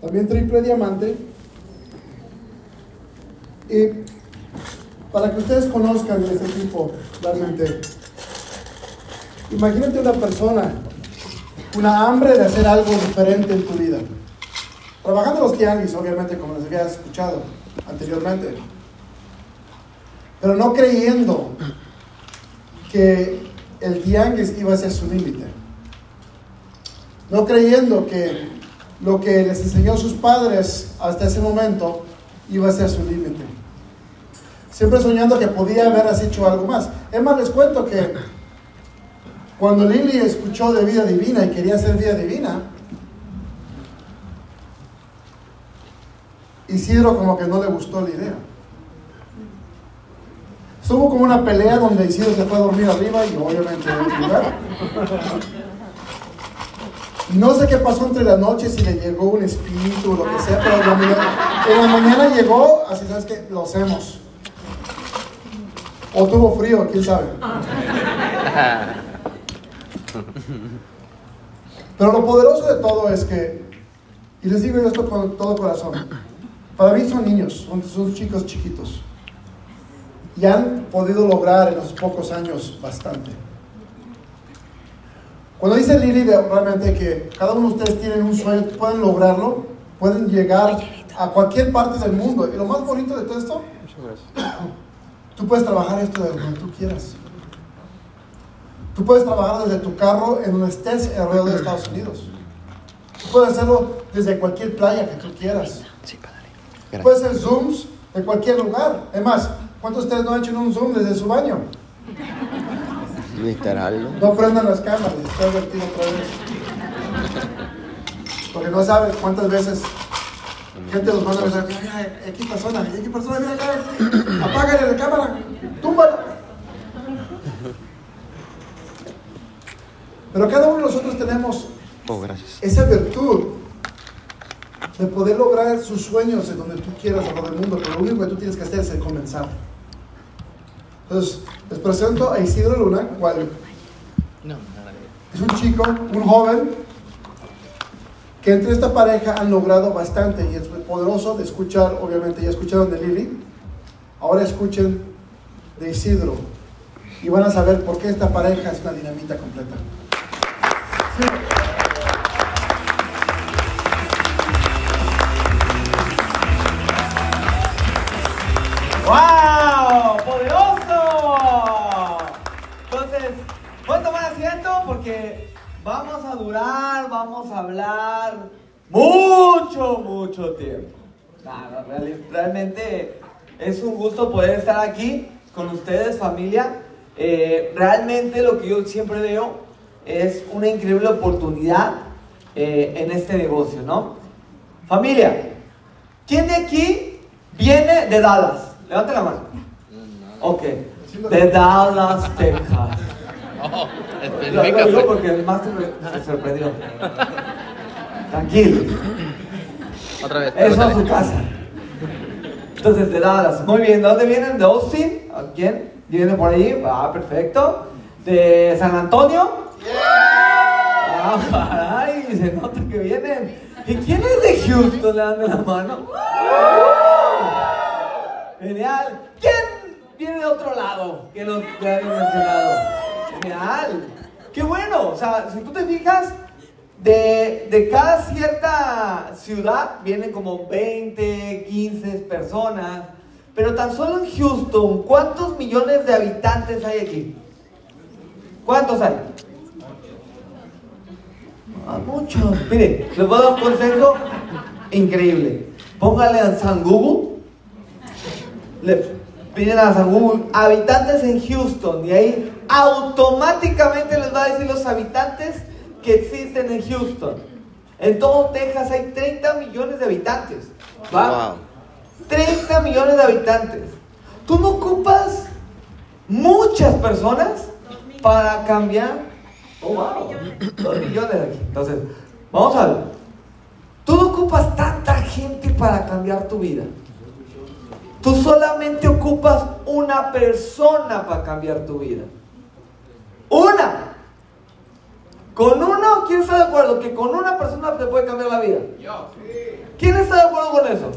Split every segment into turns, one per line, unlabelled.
también triple diamante. Y para que ustedes conozcan este tipo, realmente, imagínate una persona, una hambre de hacer algo diferente en tu vida. Trabajando los tianguis, obviamente, como les había escuchado anteriormente. Pero no creyendo que el tianguis iba a ser su límite. No creyendo que lo que les enseñó sus padres hasta ese momento iba a ser su límite. Siempre soñando que podía haber hecho algo más. Es más, les cuento que cuando Lily escuchó de vida divina y quería hacer vida divina, Isidro como que no le gustó la idea. Estuvo como una pelea donde Isidro se fue a dormir arriba y obviamente en lugar. No sé qué pasó entre las noches, si le llegó un espíritu o lo que sea, pero en la mañana, la llegó, así sabes que lo hacemos. O tuvo frío, quién sabe. Pero lo poderoso de todo es que, y les digo esto con todo corazón, para mí son niños, son chicos chiquitos. Y han podido lograr en los pocos años bastante. Cuando dice Lili realmente que cada uno de ustedes tienen un sueño, pueden lograrlo, pueden llegar a cualquier parte del mundo. Y lo más bonito de todo esto, tú puedes trabajar esto de donde tú quieras. Tú puedes trabajar desde tu carro en donde estés alrededor de Estados Unidos. Tú puedes hacerlo desde cualquier playa que tú quieras. Puedes hacer zooms de cualquier lugar. Es más, ¿cuántos de ustedes no han hecho un zoom desde su baño?
Literal.
No prendan las cámaras, está advertido otra vez. Porque no sabes cuántas veces gente los manda a decir, aquí persona, aquí persona, mira acá, apágale la cámara, túmbala. Pero cada uno de nosotros tenemos
Oh,
esa virtud de poder lograr sus sueños en donde tú quieras a todo el mundo, pero lo único que tú tienes que hacer es el comenzar. Entonces, les presento a Isidro Luna, cual es un chico, un joven, que entre esta pareja han logrado bastante y es muy poderoso de escuchar, obviamente ya escucharon de Lili, ahora escuchen de Isidro y van a saber por qué esta pareja es una dinamita completa.
¡Wow! ¡Poderoso! Entonces, pueden tomar porque vamos a durar, vamos a hablar mucho, mucho tiempo. Real- realmente es un gusto poder estar aquí con ustedes, familia. Eh, realmente lo que yo siempre veo es una increíble oportunidad eh, en este negocio, ¿no? Familia, ¿quién de aquí viene de Dallas? Levante la mano. Ok. De Dallas, Texas. Lo, lo digo porque el máster se sorprendió. Tranquilo.
Otra vez.
Eso a su casa. Entonces, de Dallas. Muy bien. ¿De dónde vienen? ¿De Austin? ¿A ¿Quién? ¿Viene por ahí? Ah, perfecto. ¿De San Antonio? Ah, caray, se nota que vienen. ¿Y quién es de Houston? Le dan de la mano. Genial. ¿Quién viene de otro lado? Que nos que han mencionado. Genial. Qué bueno. O sea, si tú te fijas, de, de cada cierta ciudad vienen como 20, 15 personas. Pero tan solo en Houston, ¿cuántos millones de habitantes hay aquí? ¿Cuántos hay? Ah, muchos. Mire, les voy a dar un consejo increíble. Póngale a San Google. Le piden a Google habitantes en Houston y ahí automáticamente les va a decir los habitantes que existen en Houston. En todo Texas hay 30 millones de habitantes. ¿va?
Wow.
30 millones de habitantes. Tú no ocupas muchas personas para cambiar. Oh, wow. Dos millones aquí. Entonces, vamos a ver. Tú no ocupas tanta gente para cambiar tu vida. Tú solamente ocupas una persona para cambiar tu vida. Una. Con uno ¿quién está de acuerdo que con una persona te puede cambiar la vida? ¿Quién está de acuerdo con eso?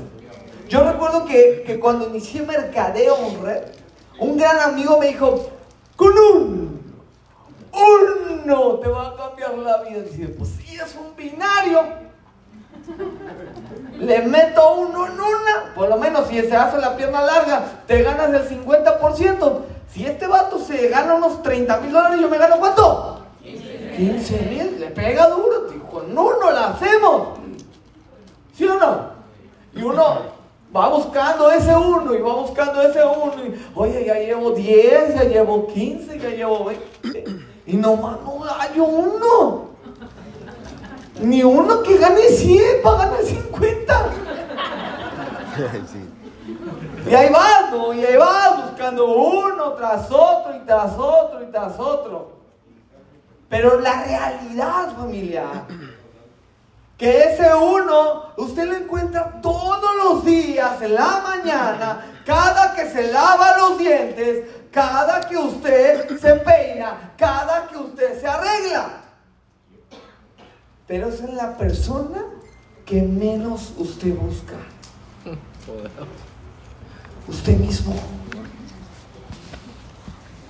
Yo recuerdo que, que cuando inicié mercadeo en red, un gran amigo me dijo, con un, uno te va a cambiar la vida. Dice, pues sí, es un binario. Le meto uno en una, por lo menos si se hace la pierna larga, te ganas el 50%. Si este vato se gana unos 30 mil dólares, yo me gano cuánto? 15 mil, le pega duro, tío. con uno la hacemos. ¿Sí o no? Y uno va buscando ese uno y va buscando ese uno. Y, Oye, ya llevo 10, ya llevo 15, ya llevo 20. Y nomás no hallo uno. Ni uno que gane 100 para ganar 50.
sí.
Y ahí vas, ¿no? Y ahí vas buscando uno tras otro y tras otro y tras otro. Pero la realidad, familia, que ese uno, usted lo encuentra todos los días, en la mañana, cada que se lava los dientes, cada que usted se peina, cada que usted se arregla. Pero es la persona que menos usted busca. Usted mismo.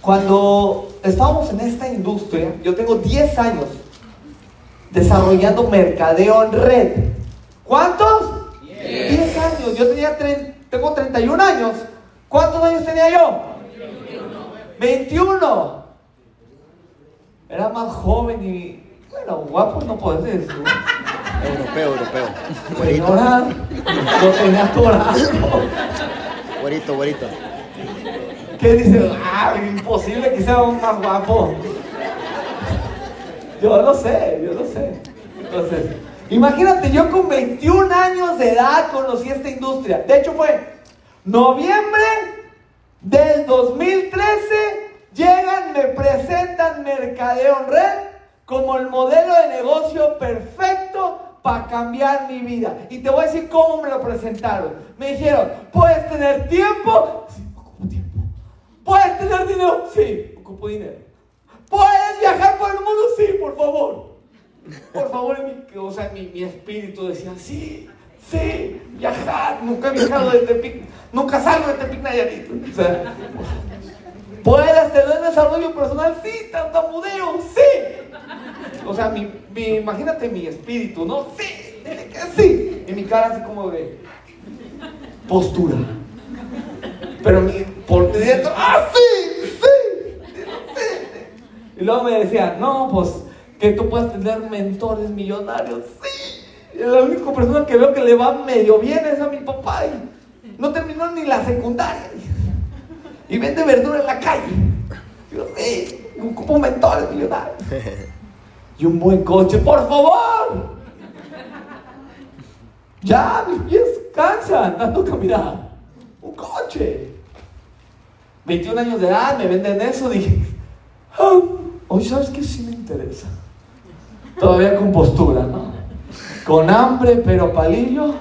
Cuando estábamos en esta industria, yo tengo 10 años desarrollando mercadeo en red. ¿Cuántos? 10 años. Yo tenía tengo 31 años. ¿Cuántos años tenía yo? 21. Era más joven y, bueno, guapo no puedo decir.
Europeo, europeo. Güerito,
Señora, lo tenía atorado.
güerito, güerito.
¿Qué dice? Ah, imposible que sea un más guapo. Yo lo sé, yo lo sé. Entonces, imagínate, yo con 21 años de edad conocí esta industria. De hecho, fue noviembre del 2013. Llegan, me presentan Mercadeo en Red como el modelo de negocio perfecto para cambiar mi vida. Y te voy a decir cómo me lo presentaron. Me dijeron, puedes tener tiempo. Sí, ocupo tiempo. ¿Puedes tener dinero? Sí, ocupo dinero. ¿Puedes viajar por el mundo? Sí, por favor. Por favor, mi, o sea, mi, mi espíritu decía, sí, sí, viajar. Nunca he viajado de Tepic, nunca salgo de Tepic Nayarit. O sea, ¿puedes tener desarrollo personal? Sí, tartamudeo, sí. O sea, mi, imagínate mi espíritu, ¿no? Sí, dile que sí. Y mi cara así como de postura. Pero mi, por dentro, ¡ah, sí! ¡Sí! sí! Y luego me decían, no, pues que tú puedas tener mentores millonarios. ¡Sí! Y la única persona que veo que le va medio bien es a mi papá. Y no terminó ni la secundaria. Y vende verdura en la calle. Yo, sí, ocupo mentores millonarios. Y un buen coche, por favor. Ya, mis pies cansan dando caminada. Un coche. 21 años de edad, me venden eso. Dije, ah, hoy sabes que sí me interesa. Todavía con postura, ¿no? Con hambre, pero palillo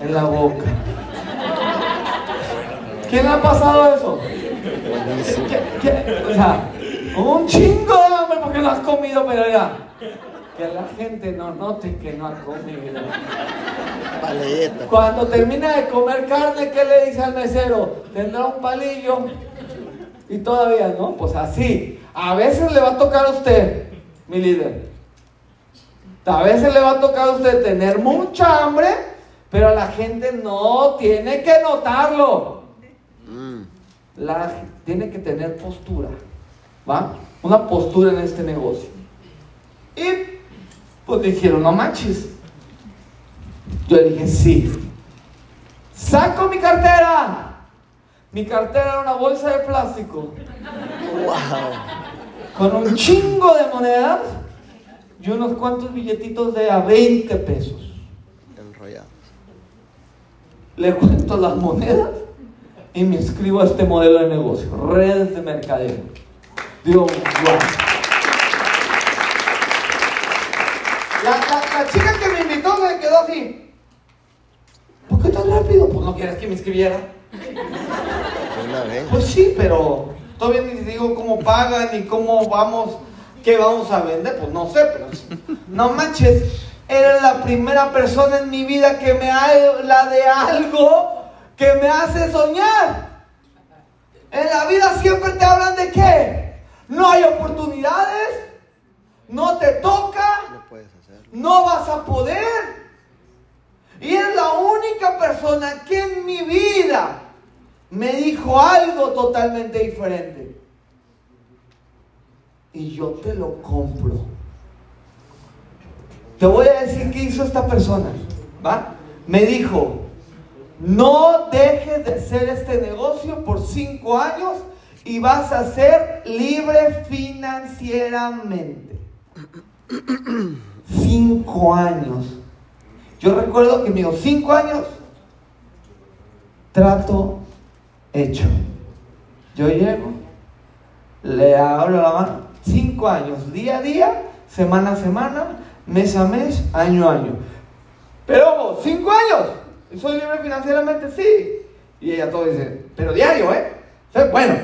en la boca. ¿Quién le ha pasado eso? ¿Qué- qué? O sea, un chingo no has comido, pero ya. Que la gente no note que no ha comido.
Paleta.
Cuando termina de comer carne, ¿qué le dice al mesero? Tendrá un palillo. Y todavía, ¿no? Pues así. A veces le va a tocar a usted, mi líder. A veces le va a tocar a usted tener mucha hambre, pero la gente no tiene que notarlo.
Mm.
La, tiene que tener postura. ¿Va? Una postura en este negocio. Y pues dijeron, no manches. Yo le dije, sí. Saco mi cartera. Mi cartera era una bolsa de plástico
Wow.
con un chingo de monedas y unos cuantos billetitos de a 20 pesos.
Enrollado.
Le cuento las monedas y me inscribo a este modelo de negocio, redes de mercadeo. Digo, wow. La, la- la chica que me invitó se quedó así. ¿Por qué tan rápido? Pues no quieres que me inscribiera. Pues sí, pero todavía ni digo cómo pagan ni cómo vamos ¿qué vamos a vender? Pues no sé, pero no manches. Eres la primera persona en mi vida que me habla de algo que me hace soñar. En la vida siempre te hablan de qué? No hay oportunidades, no te toca,
No puedes
no vas a poder. Y es la única persona que en mi vida me dijo algo totalmente diferente. Y yo te lo compro. Te voy a decir qué hizo esta persona. ¿Va? Me dijo, no dejes de hacer este negocio por cinco años y vas a ser libre financieramente. Cinco años. Yo recuerdo que me dijo, cinco años, trato hecho. Yo llego, le abro la mano, cinco años, día a día, semana a semana, mes a mes, año a año. Pero ojo, cinco años, ¿y soy libre financieramente, sí. Y ella todo dice, pero diario, ¿eh? Bueno,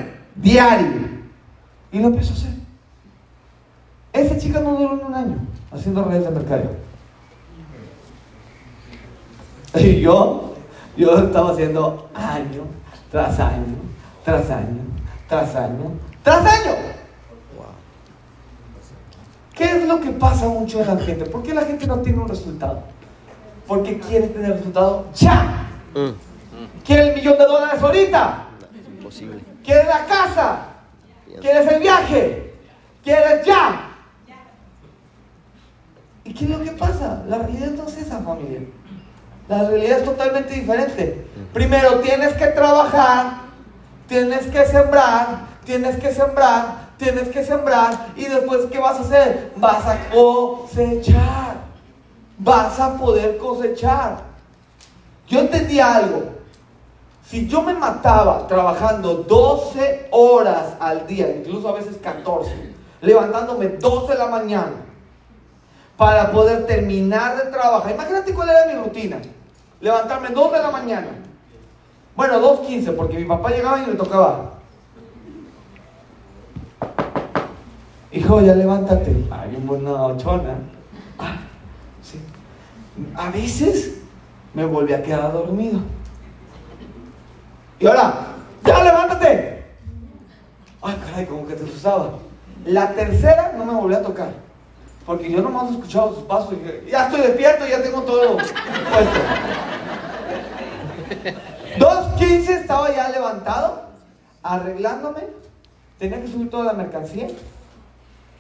diario. Y lo empezó a hacer. Esa chica no duró ni un año haciendo redes de mercado. Y yo, yo estaba haciendo año tras año, tras año, tras año, tras año. ¿Qué es lo que pasa mucho en la gente? ¿Por qué la gente no tiene un resultado? Porque quiere tener resultado ya.
Mm,
Quiere el millón de dólares ahorita.
imposible.
Quiere la casa. Quieres el viaje. Quieres ya. ¿Y qué es lo que pasa? La realidad no es esa familia. La realidad es totalmente diferente. Primero tienes que trabajar, tienes que sembrar, tienes que sembrar, tienes que sembrar y después ¿qué vas a hacer? Vas a cosechar. Vas a poder cosechar. Yo entendí algo. Si yo me mataba trabajando 12 horas al día, incluso a veces 14, levantándome 2 de la mañana para poder terminar de trabajar, imagínate cuál era mi rutina. Levantarme 2 de la mañana. Bueno, 2.15, porque mi papá llegaba y me tocaba. Hijo, ya levántate. Hay una ochona. Ah, sí. A veces me volví a quedar dormido. Y ahora, ya levántate. Ay, caray, como que te asustaba. La tercera no me volví a tocar. Porque yo nomás escuchaba sus pasos y dije, ya estoy despierto, ya tengo todo puesto. 2.15 estaba ya levantado, arreglándome. Tenía que subir toda la mercancía.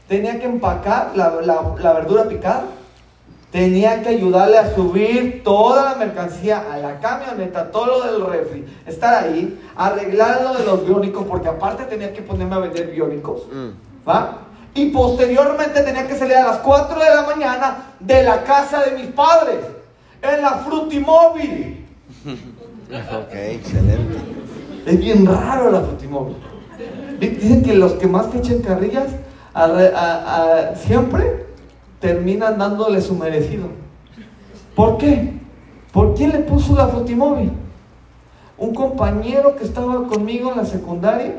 Tenía que empacar la- la verdura picada. Tenía que ayudarle a subir toda la mercancía a la camioneta, todo lo del refri. Estar ahí, arreglar lo de los biónicos, porque aparte tenía que ponerme a vender biónicos.
Mm,
¿Va? Y posteriormente tenía que salir a las 4 de la mañana de la casa de mis padres, en la Frutimóvil.
ok, excelente.
Es bien raro la Frutimóvil. Di- Dicen que los que más te echan carrillas arre- a- a- siempre terminan dándole su merecido. ¿Por qué? ¿Por quién le puso la Frutimóvil? Un compañero que estaba conmigo en la secundaria,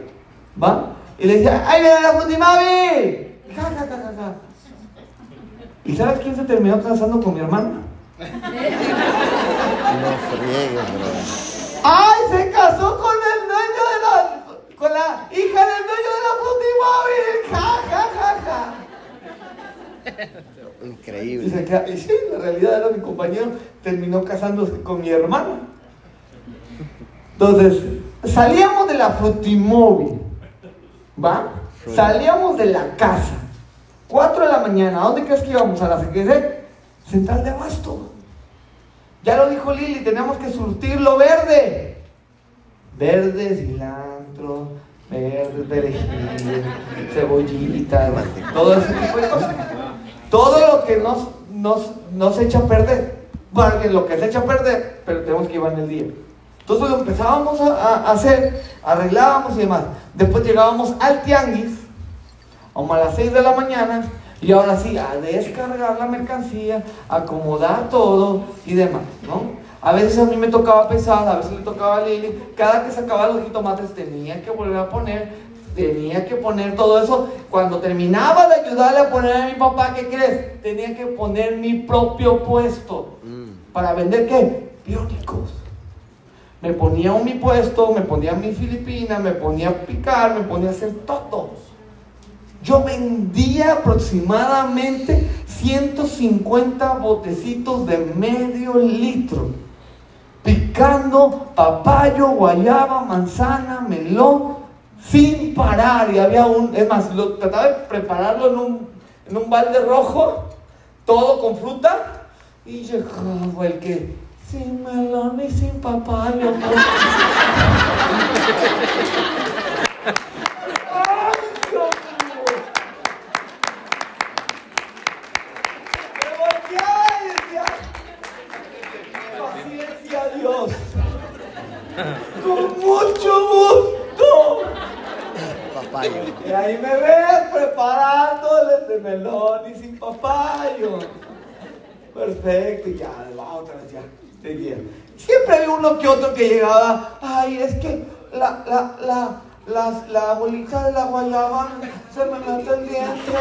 ¿va? Y le decía, ¡ay, viene la Frutimóvil! Ja, ja, ja, ja, ja. ¿Y sabes quién se terminó casando con mi hermana?
No friegues, bro.
¡Ay! Se casó con el dueño de la. con la hija del dueño de la Frutimóvil. ¡Ja, ja, ja, ja! Y,
Increíble.
se y sí, la realidad era mi compañero terminó casándose con mi hermana. Entonces, salíamos de la Frutimóvil. ¿Va? Salíamos de la casa. 4 de la mañana. ¿A dónde crees que íbamos? A la CQC? Central de Abasto. Ya lo dijo Lili, tenemos que surtir lo verde. Verde, cilantro, verde, perejil, cebollita, todo ese tipo de cosas. Todo lo que nos, nos, nos echa a perder. Bueno, lo que se echa a perder, pero tenemos que llevar en el día. Entonces lo empezábamos a, hacer, arreglábamos y demás. Después llegábamos al tianguis, a las 6 de la mañana, y ahora sí, a descargar la mercancía, acomodar todo y demás, ¿no? A veces a mí me tocaba pesar, a veces le tocaba a Lili, cada que sacaba los jitomates tenía que volver a poner tenía que poner todo eso. Cuando terminaba de ayudarle a poner a mi papá, ¿qué crees? Tenía que poner mi propio puesto.
Mm.
¿Para vender qué? Biónicos. Me ponía un mi puesto, me ponía mi Filipina, me ponía a picar, me ponía a hacer todo. Yo vendía aproximadamente 150 botecitos de medio litro. Picando papayo, guayaba, manzana, melón, sin parar. Y había un, es más, lo, trataba de prepararlo en un, en un balde rojo, todo con fruta. Y llegaba el que, sin melón y sin papayo. Perfecto, y ya, va otra vez, ya, seguía. Siempre había uno que otro que llegaba, ay, es que la, la, la, la bolita de la guayaba se me mete el diente.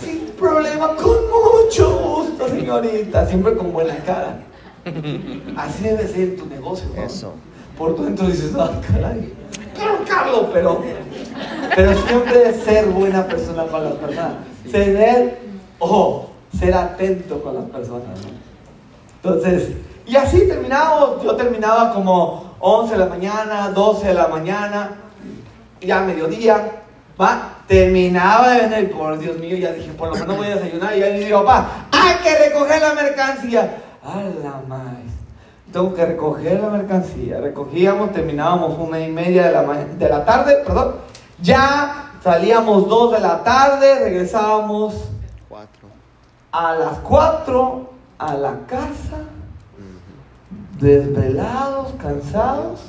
Sin problema, con mucho gusto, señorita. Siempre con buena cara. Así debe ser tu negocio, ¿no?
Eso.
Por dentro dices, ah, caray. Claro, Carlos, pero, pero siempre ser buena persona para las personas. Ser, ojo, ser atento con las personas. Entonces, y así terminamos. Yo terminaba como 11 de la mañana, 12 de la mañana, ya mediodía. Va, terminaba de vender, por Dios mío, ya dije, por lo menos voy a desayunar. Y ya le digo, papá, hay que recoger la mercancía. A la. Tengo que recoger la mercancía. Recogíamos, terminábamos una y media de la, de la tarde, perdón. Ya salíamos dos de la tarde, regresábamos. A las 4 a la casa, desvelados, cansados,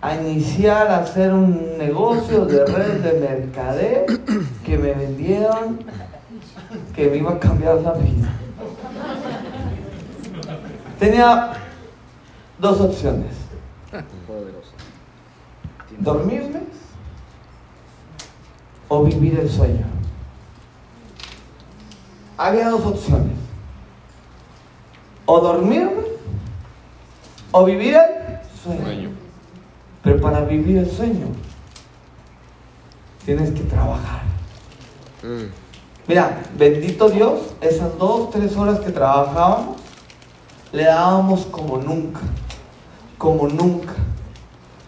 a iniciar a hacer un negocio de red de mercadeo que me vendieron, que me iba a cambiar la vida. Tenía dos opciones, dormirme o vivir el sueño. Había dos opciones. O dormirme o vivir el sueño. Pero para vivir el sueño tienes que trabajar.
Mm.
Mira, bendito Dios, esas dos, tres horas que trabajábamos, le dábamos como nunca, como nunca.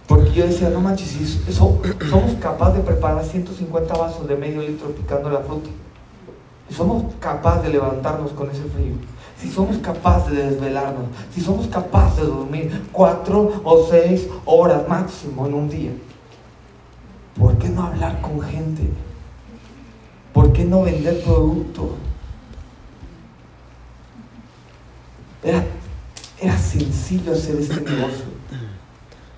Porque yo decía, no manches, eso- somos capaces de preparar 150 vasos de medio litro picando la fruta. Si somos capaces de levantarnos con ese frío, si somos capaces de desvelarnos, si somos capaces de dormir cuatro o seis horas máximo en un día, ¿por qué no hablar con gente? ¿Por qué no vender producto? Era, era sencillo hacer este negocio.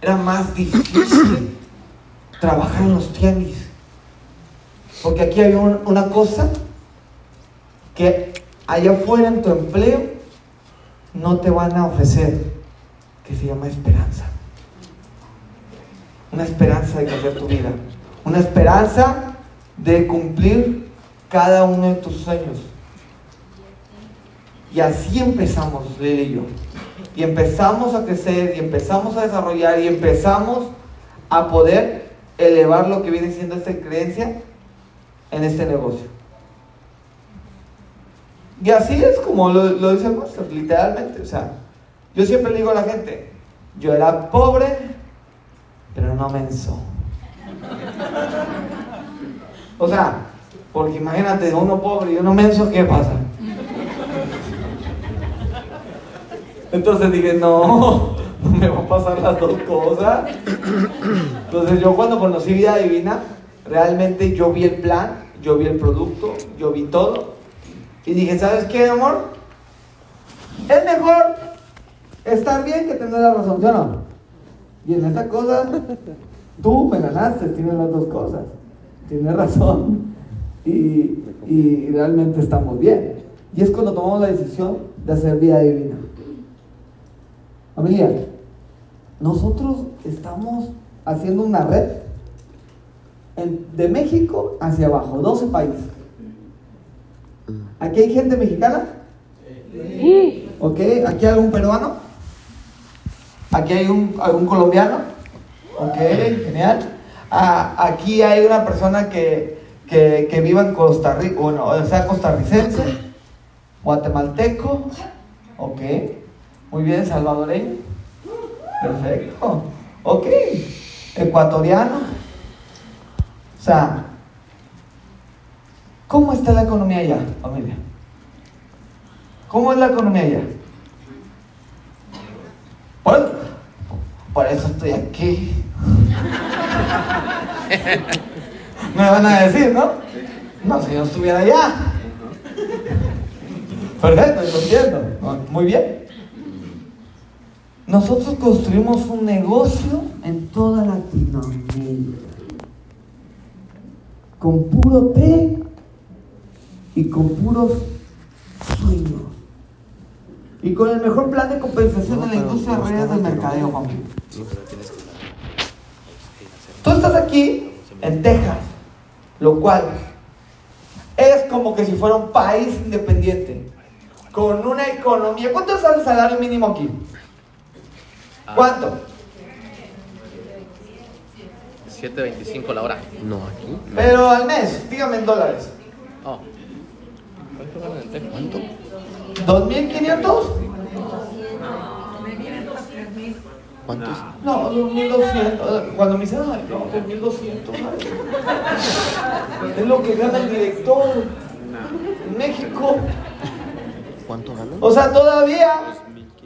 Era más difícil trabajar en los tianguis. Porque aquí un- una cosa que allá afuera en tu empleo no te van a ofrecer, que se llama esperanza. Una esperanza de cambiar tu vida. Una esperanza de cumplir cada uno de tus sueños. Y así empezamos, Lili y yo. Y empezamos a crecer, y empezamos a desarrollar, y empezamos a poder elevar lo que viene siendo esta creencia en este negocio. Y así es como lo, lo dice el literalmente. O sea, yo siempre le digo a la gente, yo era pobre, pero no menso. O sea, porque imagínate, uno pobre y uno menso, ¿qué pasa? Entonces dije, no, no me van a pasar las dos cosas. Entonces yo cuando conocí Vida Divina, realmente yo vi el plan, yo vi el producto, yo vi todo. Y dije, ¿sabes qué, amor? Es mejor estar bien que tener la razón, ¿sí no? Y en esta cosa, tú me ganaste, tienes las dos cosas. Tienes razón. Y, y realmente estamos bien. Y es cuando tomamos la decisión de hacer vida divina. Familia, nosotros estamos haciendo una red de México hacia abajo, 12 países. ¿Aquí hay gente mexicana? ¿Ok? ¿Aquí hay algún peruano? ¿Aquí hay un, algún colombiano? ¿Ok? Genial. Ah, aquí hay una persona que, que, que viva en Costa Rica, bueno, o sea, costarricense, guatemalteco, ¿ok? Muy bien, salvadoreño. Perfecto. Ok. Ecuatoriano. O sea, ¿cómo está la economía allá, familia? ¿Cómo es la economía allá? Por, por eso estoy aquí. Me van a decir, ¿no? No, si yo estuviera allá. Perfecto, lo entiendo. Muy bien. Nosotros construimos un negocio en toda Latinoamérica. Con puro té y con puros sueños. Y con el mejor plan de compensación de la industria de redes del mercadeo, familia. Tú estás aquí en Texas, lo cual es como que si fuera un país independiente, con una economía. ¿Cuánto es el salario mínimo aquí? ¿Cuánto?
7.25 la hora.
No, aquí.
Pero al mes, dígame en dólares.
Oh. ¿Cuánto ganan en Texas?
¿Cuánto?
¿2.500?
¿Cuánto es?
No, 2.200. Cuando me dicen, ay, no, 2.200. Es lo que gana el director en México.
¿Cuánto ganan?
O sea, todavía.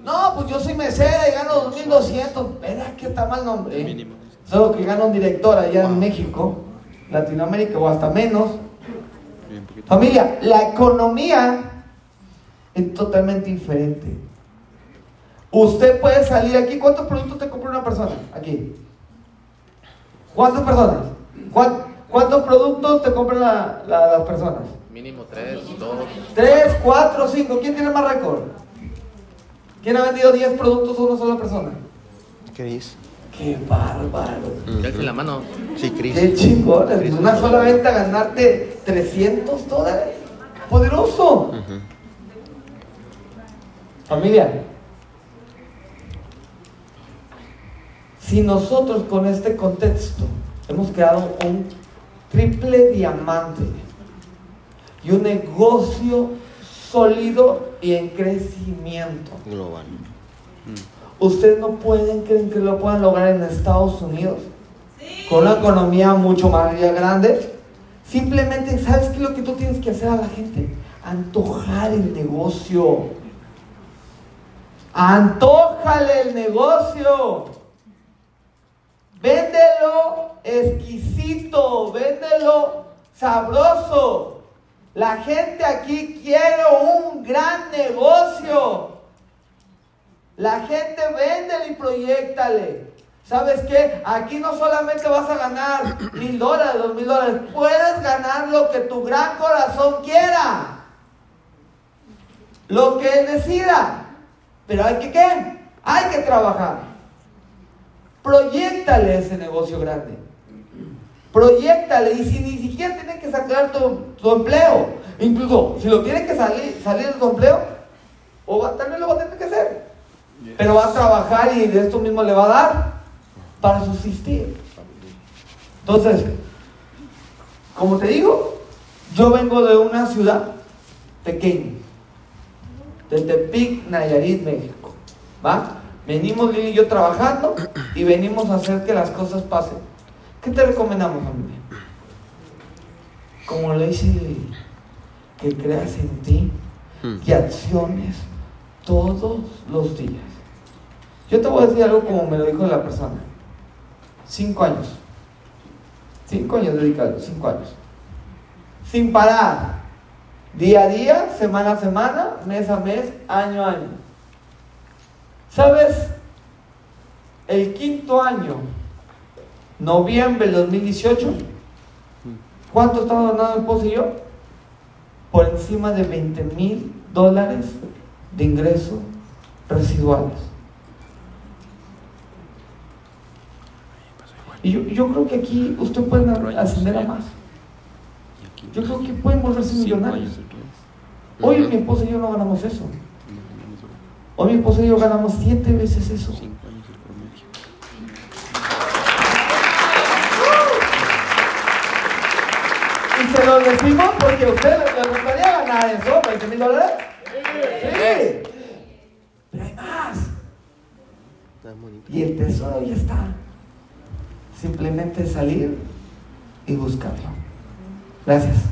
No, pues yo soy mesera y gano 2.200. ¿Verdad que está mal nombre?
Mínimo.
Eso es lo que gana un director allá en México, Latinoamérica o hasta menos. Familia, la economía es totalmente diferente. Usted puede salir aquí. ¿Cuántos productos te compra una persona? Aquí. ¿Cuántas personas? ¿Cuán- ¿Cuántos productos te compran la- la- las personas?
Mínimo 3, 2.
¿Tres, cuatro, cinco? ¿Quién tiene más récord? ¿Quién ha vendido 10 productos a una sola persona?
Chris.
¡Qué bárbaro!
Ya alce la mano.
Sí, Chris.
¡Qué chingón! Una sola venta ganarte 300 dólares. ¡Poderoso! Familia, si nosotros con este contexto hemos creado un triple diamante y un negocio sólido y en crecimiento,
Global.
¿ustedes no pueden creer que lo puedan lograr en Estados Unidos? Con una economía mucho más grande. Simplemente, ¿sabes qué es lo que tú tienes que hacer a la gente? Antojar el negocio. Antójale el negocio. Véndelo exquisito, véndelo sabroso. La gente aquí quiere un gran negocio. La gente véndele y proyectale. ¿Sabes qué? Aquí no solamente vas a ganar mil dólares, dos mil dólares. Puedes ganar lo que tu gran corazón quiera. Lo que él decida. Pero hay que qué? Hay que trabajar. Proyectale ese negocio grande. Proyectale. Y si ni siquiera tiene que sacar tu, tu empleo. Incluso si lo tiene que salir, salir de tu empleo, o va, también lo va a tener que hacer. Pero va a trabajar y de esto mismo le va a dar para subsistir. Entonces, como te digo, yo vengo de una ciudad pequeña, de Tepic, Nayarit, México. ¿Va? Venimos Lili y yo trabajando y venimos a hacer que las cosas pasen. ¿Qué te recomendamos, familia? Como le dice Lili, que creas en ti
Hmm.
y acciones todos los días. Yo te voy a decir algo como me lo dijo la persona. Cinco años. Cinco años dedicados, cinco años. Sin parar. Día a día, semana a semana, mes a mes, año a año. ¿Sabes? El quinto año, noviembre del 2018, ¿cuánto estamos ganando mi esposo y yo? Por encima de 20 mil dólares de ingresos residuales. Y yo, yo creo que aquí usted puede ascender a más. Yo creo que pueden volverse millonarios. Hoy mi esposa y yo no ganamos eso. Hoy mi esposa y yo ganamos siete veces eso. Y se lo decimos porque a usted le gustaría ganar eso, 20 mil dólares. Sí. Pero hay más. Y el tesoro ya está. Simplemente salir y buscarlo. Gracias.